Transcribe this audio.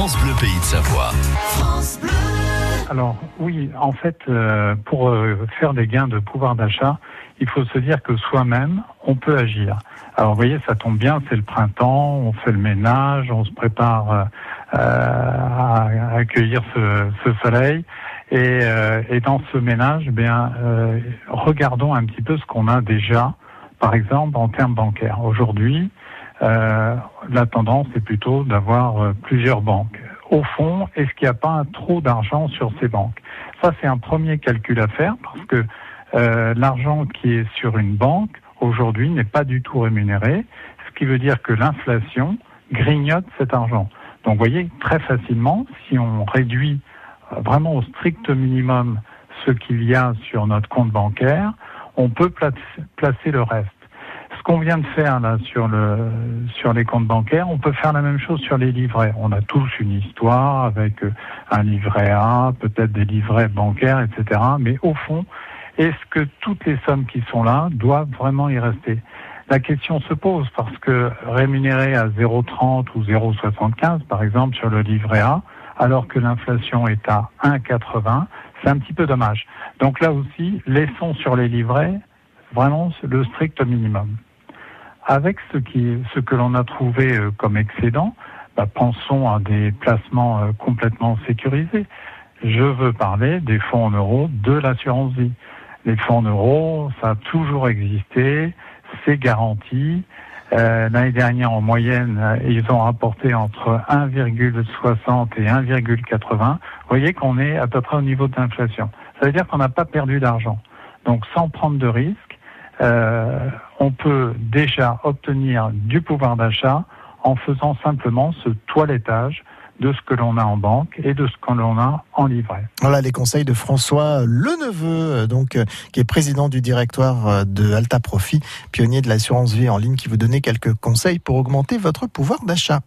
France Bleu Pays de Savoie. Alors oui, en fait, euh, pour euh, faire des gains de pouvoir d'achat, il faut se dire que soi-même, on peut agir. Alors vous voyez, ça tombe bien, c'est le printemps, on fait le ménage, on se prépare euh, à accueillir ce, ce soleil. Et, et, dans ce ménage, eh bien, regardons un petit peu ce qu'on a déjà, par exemple en termes bancaires. Aujourd'hui, la tendance est plutôt d'avoir plusieurs banques. Au fond, est-ce qu'il n'y a pas trop d'argent sur ces banques? Ça, c'est un premier calcul à faire parce que euh, l'argent qui est sur une banque aujourd'hui n'est pas du tout rémunéré, ce qui veut dire que l'inflation grignote cet argent. Donc, vous voyez, très facilement, si on réduit euh, vraiment au strict minimum ce qu'il y a sur notre compte bancaire, on peut placer le reste ce qu'on vient de faire là sur sur les comptes bancaires, on peut faire la même chose sur les livrets. On a tous une histoire avec euh, un livret A, peut-être des livrets bancaires, etc. Mais au fond, est-ce que toutes les sommes qui sont là doivent vraiment y rester? La question se pose parce que rémunérer à 0,30 ou 0,75 par exemple sur le livret A, alors que l'inflation est à 1,80, c'est un petit peu dommage. Donc là aussi, laissons sur les livrets vraiment le strict minimum avec ce, que l'on a trouvé euh, comme excédent, bah, pensons à des placements euh, complètement sécurisés. Je veux parler des fonds en euros de l'assurance vie. Les fonds en euros, ça a toujours existé, c'est garanti. Euh, L'année dernière, en moyenne, ils ont rapporté entre 1,60 et 1,80. Vous voyez qu'on est à peu près au niveau de l'inflation. Ça veut dire qu'on n'a pas perdu d'argent. Donc, sans prendre de risques, euh, on peut déjà obtenir du pouvoir d'achat en faisant simplement ce toilettage de ce que l'on a en banque et de ce que l'on a en livret. Voilà les conseils de François Leneveu, donc qui est président du directoire de Alta Profit, pionnier de l'assurance vie en ligne, qui vous donnait quelques conseils pour augmenter votre pouvoir d'achat.